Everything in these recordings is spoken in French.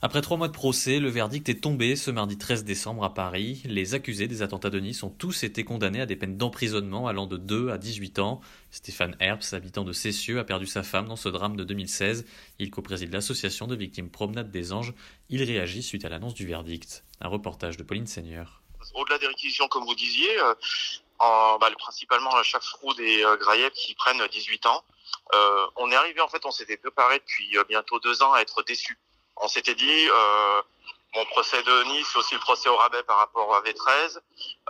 Après trois mois de procès, le verdict est tombé ce mardi 13 décembre à Paris. Les accusés des attentats de Nice ont tous été condamnés à des peines d'emprisonnement allant de 2 à 18 ans. Stéphane Herbst, habitant de Cessieux, a perdu sa femme dans ce drame de 2016. Il co-préside l'association de victimes Promenade des Anges. Il réagit suite à l'annonce du verdict. Un reportage de Pauline Seigneur. Au-delà des réquisitions, comme vous disiez, euh, bah, principalement à chaque fraude et euh, qui prennent 18 ans. Euh, on est arrivé, en fait, on s'était préparé depuis euh, bientôt deux ans à être déçus on s'était dit, euh, mon procès de Nice, aussi le procès au rabais par rapport à V13.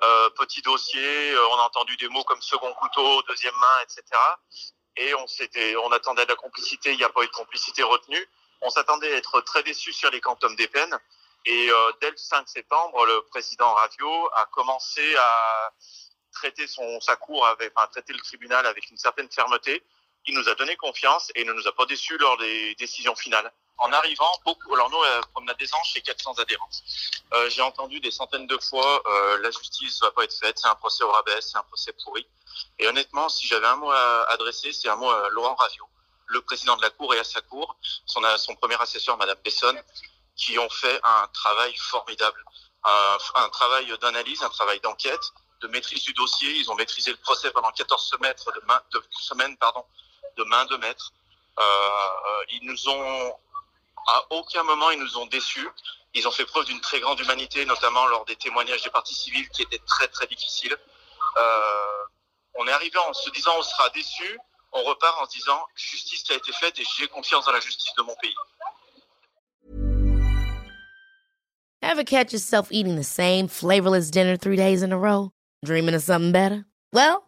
Euh, petit dossier, euh, on a entendu des mots comme second couteau, deuxième main, etc. Et on s'était, on attendait de la complicité, il n'y a pas eu de complicité retenue. On s'attendait à être très déçus sur les quantums des peines. Et euh, dès le 5 septembre, le président Radio a commencé à traiter son, sa cour, avec, enfin, traiter le tribunal avec une certaine fermeté. Il nous a donné confiance et ne nous a pas déçus lors des décisions finales en arrivant, beaucoup, alors nous, la Promenade des Anges, c'est 400 adhérents. Euh, j'ai entendu des centaines de fois, euh, la justice va pas être faite, c'est un procès au rabais, c'est un procès pourri. Et honnêtement, si j'avais un mot à adresser, c'est un mot à Laurent Ravio, le président de la Cour et à sa Cour, son, son premier assesseur, Madame Besson, qui ont fait un travail formidable, un, travail d'analyse, un travail d'enquête, de maîtrise du dossier. Ils ont maîtrisé le procès pendant 14 semaines, semaines, pardon, de main de maître. Euh, euh ils nous ont à aucun moment ils nous ont déçus. Ils ont fait preuve d'une très grande humanité, notamment lors des témoignages des parties civiles qui étaient très très difficiles. Euh, on est arrivé en se disant on sera déçu. On repart en se disant justice qui a été faite et j'ai confiance dans la justice de mon pays. Ever catch yourself eating the same flavorless dinner three days in a row? Dreaming of something better? Well,